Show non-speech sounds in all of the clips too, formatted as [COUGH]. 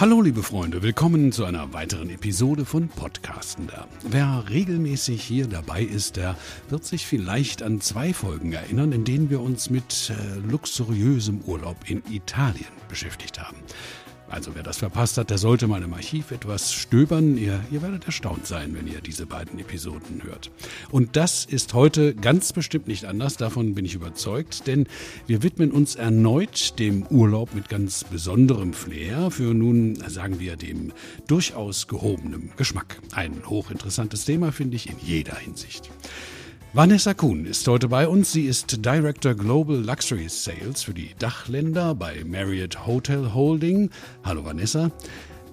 Hallo liebe Freunde, willkommen zu einer weiteren Episode von Podcastender. Wer regelmäßig hier dabei ist, der wird sich vielleicht an zwei Folgen erinnern, in denen wir uns mit äh, luxuriösem Urlaub in Italien beschäftigt haben. Also wer das verpasst hat, der sollte mal im Archiv etwas stöbern. Ihr, ihr werdet erstaunt sein, wenn ihr diese beiden Episoden hört. Und das ist heute ganz bestimmt nicht anders, davon bin ich überzeugt, denn wir widmen uns erneut dem Urlaub mit ganz besonderem Flair für nun, sagen wir, dem durchaus gehobenen Geschmack. Ein hochinteressantes Thema, finde ich, in jeder Hinsicht. Vanessa Kuhn ist heute bei uns. Sie ist Director Global Luxury Sales für die Dachländer bei Marriott Hotel Holding. Hallo Vanessa.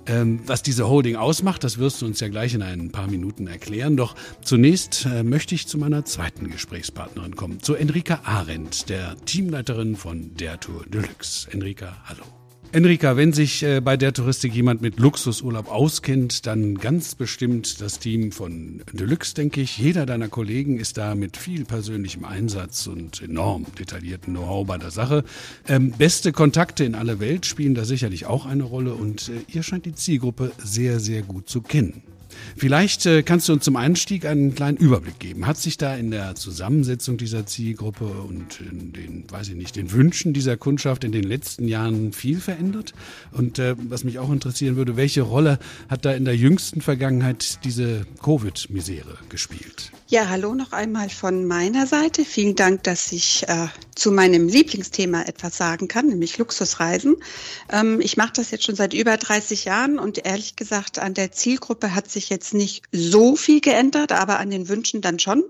Ähm, was diese Holding ausmacht, das wirst du uns ja gleich in ein paar Minuten erklären. Doch zunächst äh, möchte ich zu meiner zweiten Gesprächspartnerin kommen, zu Enrika Arendt, der Teamleiterin von Der Tour Deluxe. Enrika, hallo. Enrika, wenn sich äh, bei der Touristik jemand mit Luxusurlaub auskennt, dann ganz bestimmt das Team von Deluxe, denke ich. Jeder deiner Kollegen ist da mit viel persönlichem Einsatz und enorm detaillierten Know-how bei der Sache. Ähm, beste Kontakte in alle Welt spielen da sicherlich auch eine Rolle und äh, ihr scheint die Zielgruppe sehr, sehr gut zu kennen. Vielleicht äh, kannst du uns zum Einstieg einen kleinen Überblick geben. Hat sich da in der Zusammensetzung dieser Zielgruppe und in den, weiß ich nicht, den Wünschen dieser Kundschaft in den letzten Jahren viel verändert? Und äh, was mich auch interessieren würde, welche Rolle hat da in der jüngsten Vergangenheit diese Covid-Misere gespielt? Ja, hallo noch einmal von meiner Seite. Vielen Dank, dass ich äh, zu meinem Lieblingsthema etwas sagen kann, nämlich Luxusreisen. Ähm, ich mache das jetzt schon seit über 30 Jahren und ehrlich gesagt, an der Zielgruppe hat sich jetzt nicht so viel geändert, aber an den Wünschen dann schon.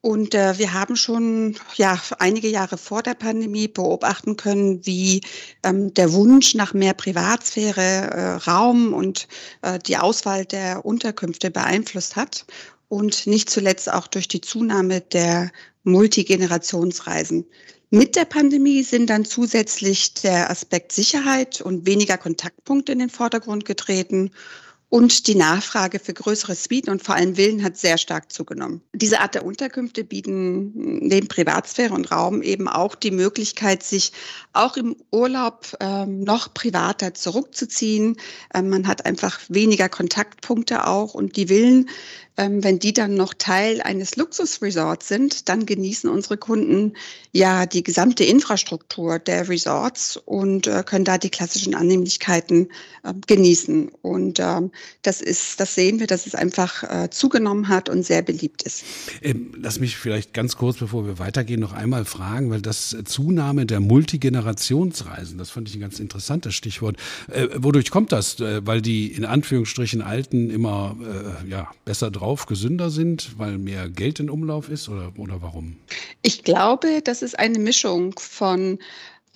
Und äh, wir haben schon ja einige Jahre vor der Pandemie beobachten können, wie ähm, der Wunsch nach mehr Privatsphäre, äh, Raum und äh, die Auswahl der Unterkünfte beeinflusst hat und nicht zuletzt auch durch die Zunahme der Multigenerationsreisen. Mit der Pandemie sind dann zusätzlich der Aspekt Sicherheit und weniger Kontaktpunkte in den Vordergrund getreten und die Nachfrage für größere Suiten und vor allem Villen hat sehr stark zugenommen. Diese Art der Unterkünfte bieten neben Privatsphäre und Raum eben auch die Möglichkeit, sich auch im Urlaub ähm, noch privater zurückzuziehen. Ähm, man hat einfach weniger Kontaktpunkte auch und die Villen wenn die dann noch Teil eines Luxusresorts sind, dann genießen unsere Kunden ja die gesamte Infrastruktur der Resorts und äh, können da die klassischen Annehmlichkeiten äh, genießen. Und ähm, das ist, das sehen wir, dass es einfach äh, zugenommen hat und sehr beliebt ist. Ähm, lass mich vielleicht ganz kurz, bevor wir weitergehen, noch einmal fragen, weil das Zunahme der Multigenerationsreisen, das fand ich ein ganz interessantes Stichwort. Äh, wodurch kommt das? Äh, weil die in Anführungsstrichen Alten immer äh, ja, besser drauf drauf gesünder sind, weil mehr Geld in Umlauf ist oder, oder warum? Ich glaube, das ist eine Mischung von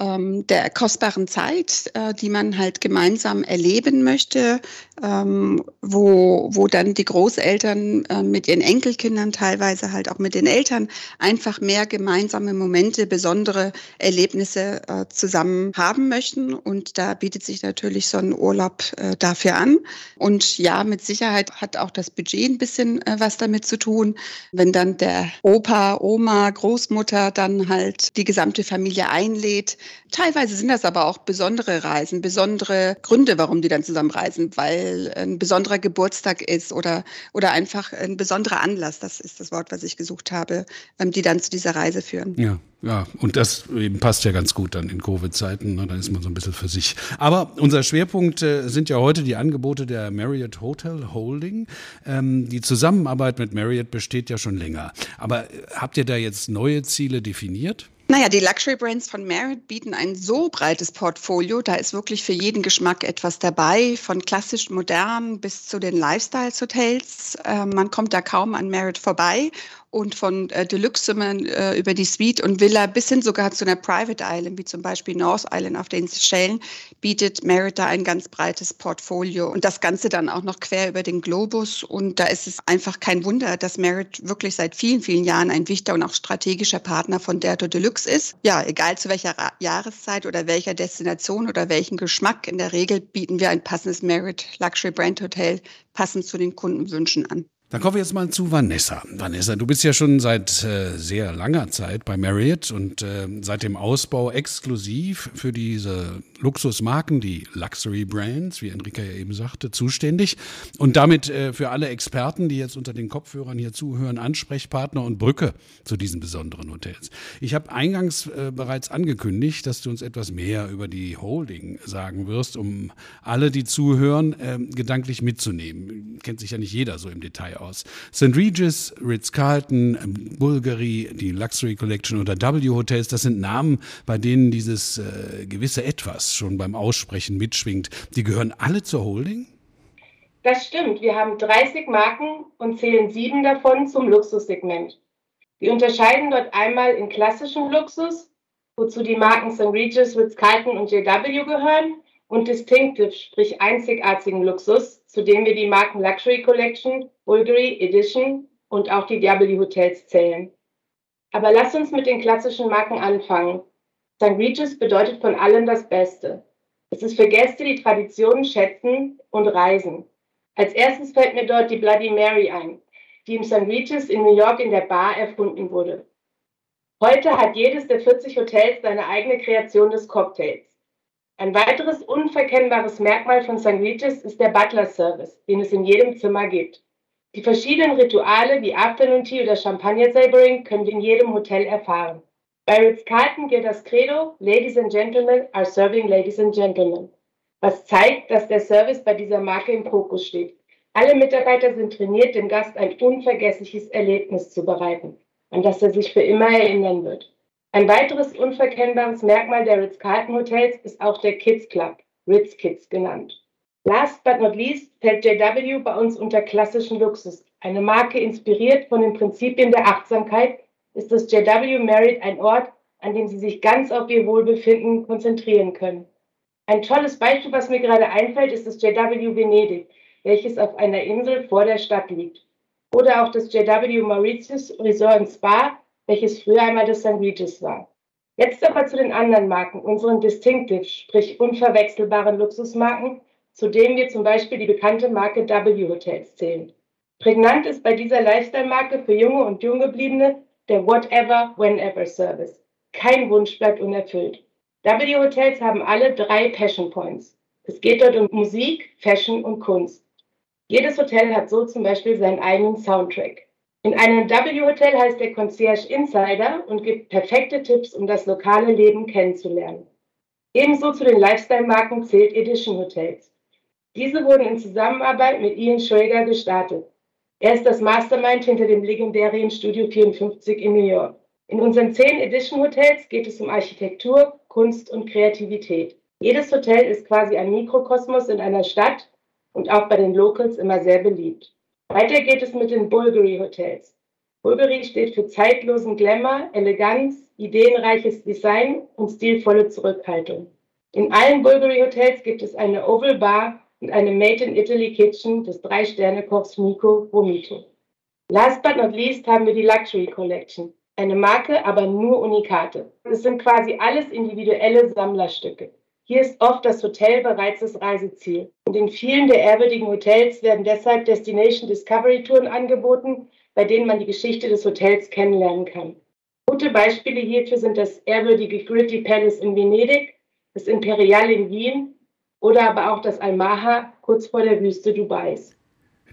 ähm, der kostbaren Zeit, äh, die man halt gemeinsam erleben möchte, ähm, wo, wo dann die Großeltern äh, mit ihren Enkelkindern teilweise halt auch mit den Eltern einfach mehr gemeinsame Momente, besondere Erlebnisse äh, zusammen haben möchten. Und da bietet sich natürlich so ein Urlaub äh, dafür an. Und ja, mit Sicherheit hat auch das Budget ein bisschen äh, was damit zu tun. Wenn dann der Opa, Oma, Großmutter dann halt die gesamte Familie einlädt, Teilweise sind das aber auch besondere Reisen, besondere Gründe, warum die dann zusammen reisen, weil ein besonderer Geburtstag ist oder, oder einfach ein besonderer Anlass, das ist das Wort, was ich gesucht habe, ähm, die dann zu dieser Reise führen. Ja, ja, und das eben passt ja ganz gut dann in Covid-Zeiten, ne? da ist man so ein bisschen für sich. Aber unser Schwerpunkt äh, sind ja heute die Angebote der Marriott Hotel Holding. Ähm, die Zusammenarbeit mit Marriott besteht ja schon länger. Aber äh, habt ihr da jetzt neue Ziele definiert? Naja, die Luxury Brands von Merit bieten ein so breites Portfolio, da ist wirklich für jeden Geschmack etwas dabei, von klassisch modern bis zu den Lifestyle-Hotels. Äh, man kommt da kaum an Merit vorbei. Und von äh, Deluxe-Zimmern äh, über die Suite und Villa bis hin sogar zu einer Private Island, wie zum Beispiel North Island auf den Seychellen, bietet Merit da ein ganz breites Portfolio und das Ganze dann auch noch quer über den Globus. Und da ist es einfach kein Wunder, dass Merit wirklich seit vielen, vielen Jahren ein wichtiger und auch strategischer Partner von Derto Deluxe ist. Ja, egal zu welcher Ra Jahreszeit oder welcher Destination oder welchen Geschmack, in der Regel bieten wir ein passendes Merit Luxury Brand Hotel passend zu den Kundenwünschen an. Dann kommen wir jetzt mal zu Vanessa. Vanessa, du bist ja schon seit äh, sehr langer Zeit bei Marriott und äh, seit dem Ausbau exklusiv für diese Luxusmarken, die Luxury Brands, wie Enrica ja eben sagte, zuständig. Und damit äh, für alle Experten, die jetzt unter den Kopfhörern hier zuhören, Ansprechpartner und Brücke zu diesen besonderen Hotels. Ich habe eingangs äh, bereits angekündigt, dass du uns etwas mehr über die Holding sagen wirst, um alle, die zuhören, äh, gedanklich mitzunehmen. Kennt sich ja nicht jeder so im Detail aus. St. Regis, Ritz-Carlton, ähm, Bulgari, die Luxury Collection oder W Hotels, das sind Namen, bei denen dieses äh, gewisse Etwas schon beim Aussprechen mitschwingt. Die gehören alle zur Holding? Das stimmt. Wir haben 30 Marken und zählen sieben davon zum Luxussegment. Wir unterscheiden dort einmal in klassischem Luxus, wozu die Marken St. Regis, Ritz-Carlton und JW gehören, und Distinctive, sprich einzigartigen Luxus, zu dem wir die Marken Luxury Collection, Bulgari Edition und auch die W Hotels zählen. Aber lass uns mit den klassischen Marken anfangen. St. Regis bedeutet von allem das Beste. Es ist für Gäste, die Traditionen schätzen und reisen. Als erstes fällt mir dort die Bloody Mary ein, die im St. Regis in New York in der Bar erfunden wurde. Heute hat jedes der 40 Hotels seine eigene Kreation des Cocktails. Ein weiteres unverkennbares Merkmal von St. Regis ist der Butler-Service, den es in jedem Zimmer gibt. Die verschiedenen Rituale wie Afternoon Tea oder Champagner Sabering können wir in jedem Hotel erfahren. Bei Ritz-Carlton gilt das Credo, Ladies and Gentlemen are serving Ladies and Gentlemen, was zeigt, dass der Service bei dieser Marke im Fokus steht. Alle Mitarbeiter sind trainiert, dem Gast ein unvergessliches Erlebnis zu bereiten, an das er sich für immer erinnern wird. Ein weiteres unverkennbares Merkmal der Ritz-Carlton Hotels ist auch der Kids Club, Ritz Kids genannt. Last but not least fällt JW bei uns unter klassischen Luxus. Eine Marke inspiriert von den Prinzipien der Achtsamkeit ist das JW Merit ein Ort, an dem Sie sich ganz auf Ihr Wohlbefinden konzentrieren können. Ein tolles Beispiel, was mir gerade einfällt, ist das JW Venedig, welches auf einer Insel vor der Stadt liegt. Oder auch das JW Mauritius Resort Spa, welches früher einmal das. Regis war. Jetzt aber zu den anderen Marken, unseren Distinctive, sprich unverwechselbaren Luxusmarken, zu denen wir zum Beispiel die bekannte Marke W Hotels zählen. Prägnant ist bei dieser Lifestyle-Marke für junge und junggebliebene der Whatever, Whenever Service. Kein Wunsch bleibt unerfüllt. W Hotels haben alle drei Passion Points. Es geht dort um Musik, Fashion und Kunst. Jedes Hotel hat so zum Beispiel seinen eigenen Soundtrack. In einem W-Hotel heißt der Concierge Insider und gibt perfekte Tipps, um das lokale Leben kennenzulernen. Ebenso zu den Lifestyle-Marken zählt Edition Hotels. Diese wurden in Zusammenarbeit mit Ian Schrager gestartet. Er ist das Mastermind hinter dem legendären Studio 54 in New York. In unseren zehn Edition Hotels geht es um Architektur, Kunst und Kreativität. Jedes Hotel ist quasi ein Mikrokosmos in einer Stadt und auch bei den Locals immer sehr beliebt. Weiter geht es mit den Bulgari Hotels. Bulgari steht für zeitlosen Glamour, Eleganz, ideenreiches Design und stilvolle Zurückhaltung. In allen Bulgari Hotels gibt es eine Oval Bar und eine Made in Italy Kitchen des Drei-Sterne-Kochs Nico Romito. Last but not least haben wir die Luxury Collection. Eine Marke, aber nur Unikate. Es sind quasi alles individuelle Sammlerstücke. Hier ist oft das Hotel bereits das Reiseziel. Und in vielen der ehrwürdigen Hotels werden deshalb Destination Discovery Touren angeboten, bei denen man die Geschichte des Hotels kennenlernen kann. Gute Beispiele hierfür sind das ehrwürdige Gritty Palace in Venedig, das Imperial in Wien oder aber auch das Almaha kurz vor der Wüste Dubais.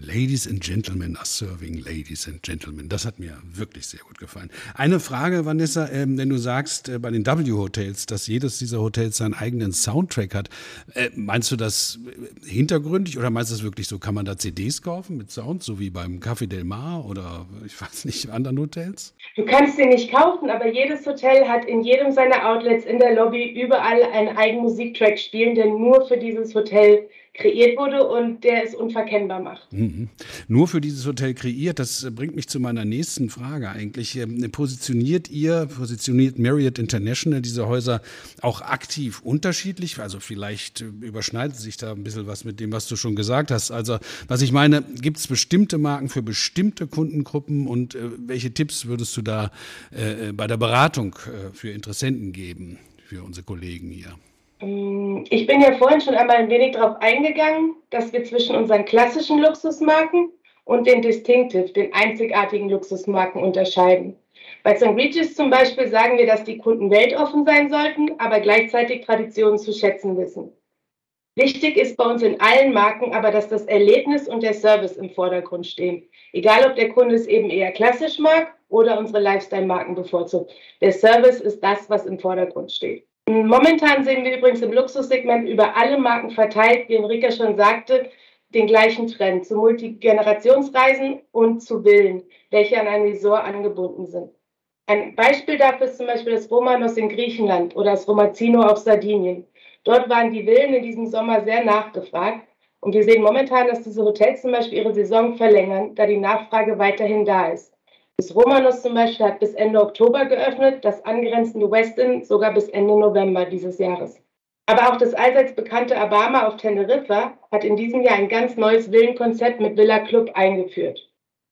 Ladies and Gentlemen are serving Ladies and Gentlemen. Das hat mir wirklich sehr gut gefallen. Eine Frage, Vanessa, ähm, wenn du sagst äh, bei den W-Hotels, dass jedes dieser Hotels seinen eigenen Soundtrack hat, äh, meinst du das hintergründig oder meinst du das wirklich so? Kann man da CDs kaufen mit Sound, so wie beim Café Del Mar oder ich weiß nicht, anderen Hotels? Du kannst sie nicht kaufen, aber jedes Hotel hat in jedem seiner Outlets in der Lobby überall einen eigenen Musiktrack spielen, der nur für dieses Hotel kreiert wurde und der es unverkennbar macht. Mhm. Nur für dieses Hotel kreiert, das bringt mich zu meiner nächsten Frage eigentlich. Ähm, positioniert ihr, positioniert Marriott International diese Häuser auch aktiv unterschiedlich? Also vielleicht überschneidet sich da ein bisschen was mit dem, was du schon gesagt hast. Also was ich meine, gibt es bestimmte Marken für bestimmte Kundengruppen und äh, welche Tipps würdest du da äh, äh bei der Beratung äh, für Interessenten geben, für unsere Kollegen hier? Ähm, ich bin ja vorhin schon einmal ein wenig darauf eingegangen, dass wir zwischen unseren klassischen Luxusmarken und den Distinctive, den einzigartigen Luxusmarken unterscheiden. Bei St. Regis zum Beispiel sagen wir, dass die Kunden weltoffen sein sollten, aber gleichzeitig Traditionen zu schätzen wissen. Wichtig ist bei uns in allen Marken aber, dass das Erlebnis und der Service im Vordergrund stehen. Egal, ob der Kunde es eben eher klassisch mag oder unsere Lifestyle-Marken bevorzugt. Der Service ist das, was im Vordergrund steht. Momentan sehen wir übrigens im Luxussegment über alle Marken verteilt, wie Enrique schon sagte, den gleichen Trend zu Multigenerationsreisen und zu Villen, welche an ein Resort angebunden sind. Ein Beispiel dafür ist zum Beispiel das Romanos in Griechenland oder das Romazino auf Sardinien. Dort waren die Villen in diesem Sommer sehr nachgefragt und wir sehen momentan, dass diese Hotels zum Beispiel ihre Saison verlängern, da die Nachfrage weiterhin da ist. Das Romanos zum Beispiel hat bis Ende Oktober geöffnet, das angrenzende Westin sogar bis Ende November dieses Jahres. Aber auch das allseits bekannte Abama auf Teneriffa hat in diesem Jahr ein ganz neues Villenkonzept mit Villa Club eingeführt.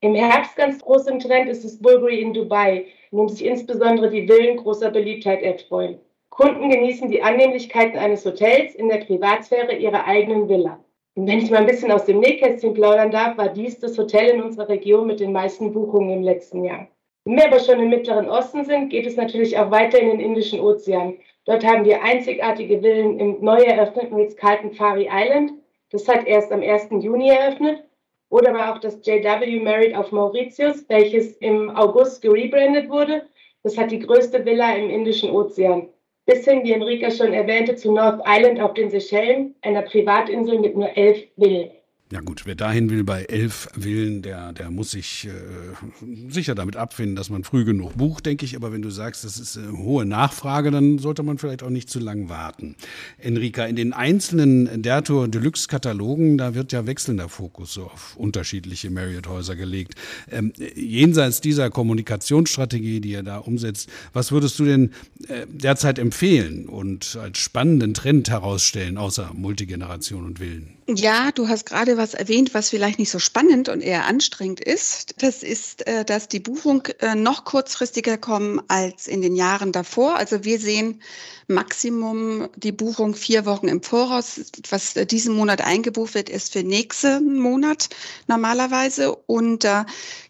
Im Herbst ganz groß im Trend ist das Bulgari in Dubai, in dem sich insbesondere die Villen großer Beliebtheit erfreuen. Kunden genießen die Annehmlichkeiten eines Hotels in der Privatsphäre ihrer eigenen Villa. Und wenn ich mal ein bisschen aus dem Nähkästchen plaudern darf, war dies das Hotel in unserer Region mit den meisten Buchungen im letzten Jahr. Wenn wir aber schon im Mittleren Osten sind, geht es natürlich auch weiter in den Indischen Ozean. Dort haben wir einzigartige Villen im neu eröffneten Ritz-Carlton Fari Island. Das hat erst am 1. Juni eröffnet. Oder aber auch das JW Marriott auf Mauritius, welches im August gerebrandet wurde. Das hat die größte Villa im Indischen Ozean bis hin, wie Enrica schon erwähnte, zu North Island auf den Seychellen, einer Privatinsel mit nur elf Villen. Ja gut, wer dahin will bei elf Villen, der, der muss sich äh, sicher damit abfinden, dass man früh genug bucht, denke ich. Aber wenn du sagst, das ist eine äh, hohe Nachfrage, dann sollte man vielleicht auch nicht zu lang warten. Enrika, in den einzelnen Dertour Deluxe Katalogen, da wird ja wechselnder Fokus so auf unterschiedliche Marriott-Häuser gelegt. Ähm, jenseits dieser Kommunikationsstrategie, die ihr da umsetzt, was würdest du denn äh, derzeit empfehlen und als spannenden Trend herausstellen, außer Multigeneration und Villen? Ja, du hast gerade was erwähnt, was vielleicht nicht so spannend und eher anstrengend ist. Das ist, äh, dass die Buchung äh, noch kurzfristiger kommen als in den Jahren davor. Also wir sehen Maximum die Buchung vier Wochen im Voraus. Was diesen Monat eingebucht wird, ist für nächsten Monat normalerweise. Und äh,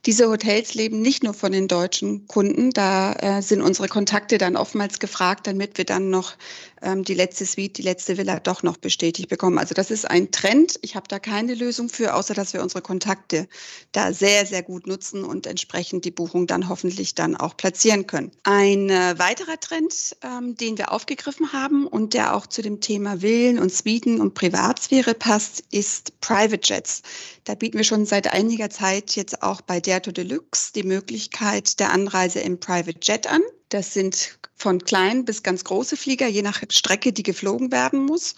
diese Hotels leben nicht nur von den deutschen Kunden. Da äh, sind unsere Kontakte dann oftmals gefragt, damit wir dann noch ähm, die letzte Suite, die letzte Villa doch noch bestätigt bekommen. Also das ist ein Trend. Ich habe da keine Lösung für, außer dass wir unsere Kontakte da sehr, sehr gut nutzen und entsprechend die Buchung dann hoffentlich dann auch platzieren können. Ein äh, weiterer Trend, ähm, den wir auf aufgegriffen haben und der auch zu dem Thema Villen und Suiten und Privatsphäre passt, ist Private Jets. Da bieten wir schon seit einiger Zeit jetzt auch bei Derto Deluxe die Möglichkeit der Anreise im Private Jet an. Das sind von klein bis ganz große Flieger, je nach Strecke, die geflogen werden muss.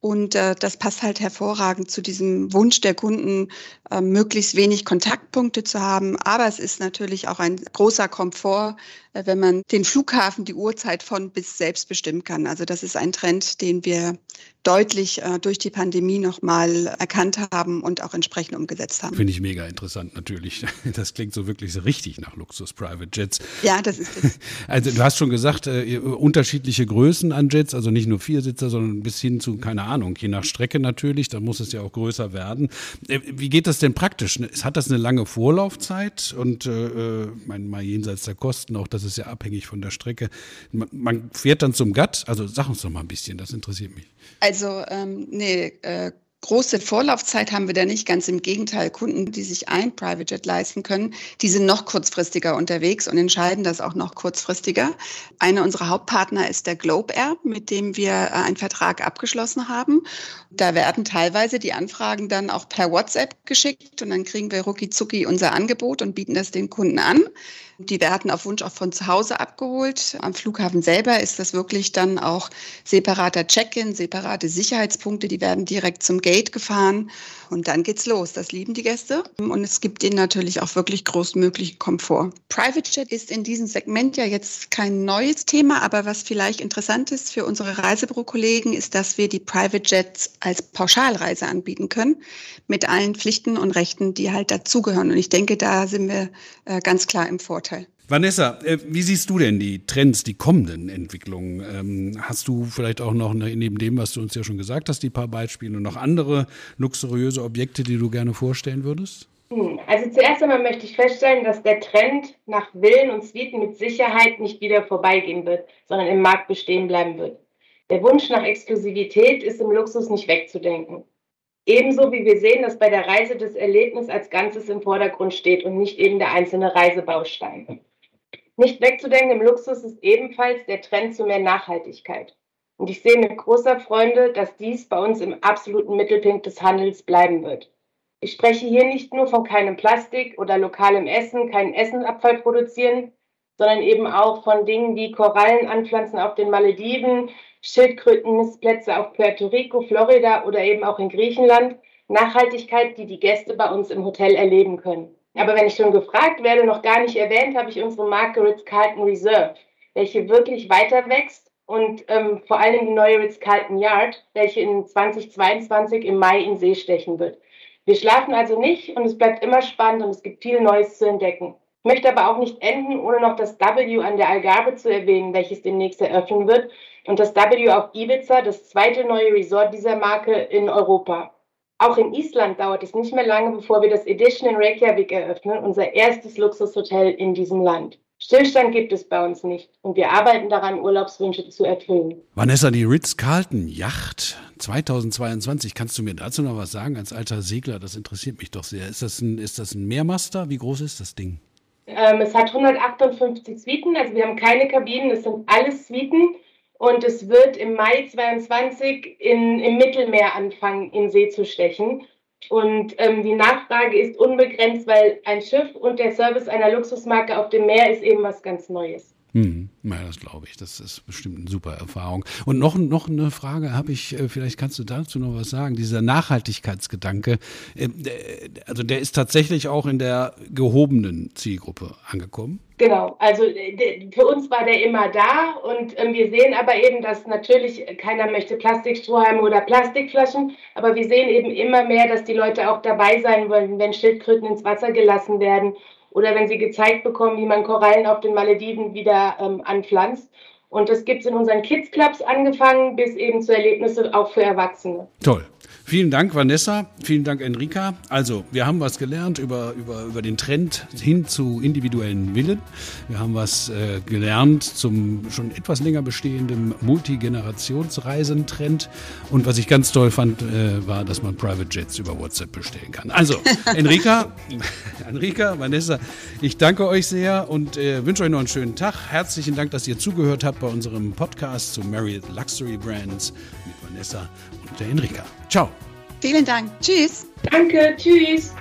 Und äh, das passt halt hervorragend zu diesem Wunsch der Kunden, äh, möglichst wenig Kontaktpunkte zu haben. Aber es ist natürlich auch ein großer Komfort, wenn man den Flughafen die Uhrzeit von bis selbst bestimmen kann. Also das ist ein Trend, den wir deutlich äh, durch die Pandemie nochmal erkannt haben und auch entsprechend umgesetzt haben. Finde ich mega interessant natürlich. [LAUGHS] Das klingt so wirklich so richtig nach Luxus Private Jets. Ja, das ist es. [LAUGHS] Also du hast schon gesagt, äh, unterschiedliche Größen an Jets, also nicht nur Viersitzer, sondern bis hin zu, keine Ahnung, je nach Strecke natürlich, da muss es ja auch größer werden. Äh, wie geht das denn praktisch? Hat das eine lange Vorlaufzeit und äh, äh mein, mal jenseits der Kosten, auch das ist ja abhängig von der Strecke. Man, man fährt dann zum GATT, also sag uns doch mal ein bisschen, das interessiert mich. Also ähm, nee, äh, große Vorlaufzeit haben wir da nicht. Ganz im Gegenteil, Kunden, die sich ein Private Jet leisten können, die sind noch kurzfristiger unterwegs und entscheiden das auch noch kurzfristiger. Einer unserer Hauptpartner ist der Globe Air, mit dem wir äh, einen Vertrag abgeschlossen haben. Da werden teilweise die Anfragen dann auch per WhatsApp geschickt und dann kriegen wir rucki unser Angebot und bieten das den Kunden an. Die werden auf Wunsch auch von zu Hause abgeholt. Am Flughafen selber ist das wirklich dann auch separater Check-in, separate Sicherheitspunkte, die werden direkt zum Gate gefahren und dann geht's los. Das lieben die Gäste und es gibt ihnen natürlich auch wirklich großmöglichen Komfort. Private Jet ist in diesem Segment ja jetzt kein neues Thema, aber was vielleicht interessant ist für unsere Reisebüro-Kollegen ist, dass wir die Private Jets als Pauschalreise anbieten können mit allen Pflichten und Rechten, die halt dazugehören. Und ich denke, da sind wir äh, ganz klar im Vorteil. Vanessa, äh, wie siehst du denn die Trends, die kommenden Entwicklungen? Ähm, hast du vielleicht auch noch ne, neben dem, was du uns ja schon gesagt hast, die paar Beispiele und noch andere luxuriöse Objekte, die du gerne vorstellen würdest? Hm, also zuerst einmal möchte ich feststellen, dass der Trend nach Villen und Suiten mit Sicherheit nicht wieder vorbeigehen wird, sondern im Markt bestehen bleiben wird. Der Wunsch nach Exklusivität ist im Luxus nicht wegzudenken. Ebenso wie wir sehen, dass bei der Reise das Erlebnis als Ganzes im Vordergrund steht und nicht eben der einzelne Reisebaustein. Nicht wegzudenken im Luxus ist ebenfalls der Trend zu mehr Nachhaltigkeit. Und ich sehe mit großer Freude, dass dies bei uns im absoluten Mittelpunkt des Handels bleiben wird. Ich spreche hier nicht nur von keinem Plastik oder lokalem Essen, keinen Essenabfall produzieren, sondern eben auch von Dingen wie Korallen anpflanzen auf den Malediven, Schildkrötenmistplätze auf Puerto Rico, Florida oder eben auch in Griechenland. Nachhaltigkeit, die die Gäste bei uns im Hotel erleben können. Aber wenn ich schon gefragt werde, noch gar nicht erwähnt, habe ich unsere Marke Ritz-Carlton Reserve, welche wirklich weiter wächst und ähm, vor allem die neue Ritz-Carlton Yard, welche in 2022 im Mai in See stechen wird. Wir schlafen also nicht und es bleibt immer spannend und es gibt viel Neues zu entdecken. Ich möchte aber auch nicht enden, ohne noch das W an der Algarve zu erwähnen, welches demnächst eröffnen wird und das W auf Ibiza, das zweite neue Resort dieser Marke in Europa. Auch in Island dauert es nicht mehr lange, bevor wir das Edition in Reykjavik eröffnen, unser erstes Luxushotel in diesem Land. Stillstand gibt es bei uns nicht und wir arbeiten daran, Urlaubswünsche zu erfüllen. Vanessa, die Ritz-Carlton Yacht 2022, kannst du mir dazu noch was sagen als alter Segler? Das interessiert mich doch sehr. Ist das ein, ist das ein Mehrmaster? Wie groß ist das Ding? Ähm, es hat 158 Suiten, also wir haben keine Kabinen, es sind alles Suiten und es wird im Mai 22 in, im Mittelmeer anfangen, in See zu stechen. Und ähm, die Nachfrage ist unbegrenzt, weil ein Schiff und der Service einer Luxusmarke auf dem Meer ist eben was ganz Neues. Ja, das glaube ich. Das ist bestimmt eine super Erfahrung. Und noch, noch eine Frage habe ich, äh, vielleicht kannst du dazu noch was sagen. Dieser Nachhaltigkeitsgedanke, äh, also der ist tatsächlich auch in der gehobenen Zielgruppe angekommen. Genau, also äh, für uns war der immer da und ähm, wir sehen aber eben, dass natürlich keiner möchte Plastikstrohhalme oder Plastikflaschen, aber wir sehen eben immer mehr, dass die Leute auch dabei sein wollen, wenn Schildkröten ins Wasser gelassen werden oder wenn sie gezeigt bekommen, wie man Korallen auf den Malediven wieder ähm, anpflanzt. Und das gibt es in unseren Kids Clubs angefangen bis eben zu Erlebnissen auch für Erwachsene. Toll. Vielen Dank, Vanessa. Vielen Dank, Enrika. Also, wir haben was gelernt über, über, über den Trend hin zu individuellen Willen. Wir haben was äh, gelernt zum schon etwas länger bestehenden Multigenerationsreisentrend. Und was ich ganz toll fand, äh, war, dass man Private Jets über WhatsApp bestellen kann. Also, [LAUGHS] Enrika, Enrika, Vanessa, ich danke euch sehr und äh, wünsche euch noch einen schönen Tag. Herzlichen Dank, dass ihr zugehört habt bei unserem Podcast zu Marriott Luxury Brands Vanessa und der Enrika. Ciao. Vielen Dank. Tschüss. Danke. Tschüss.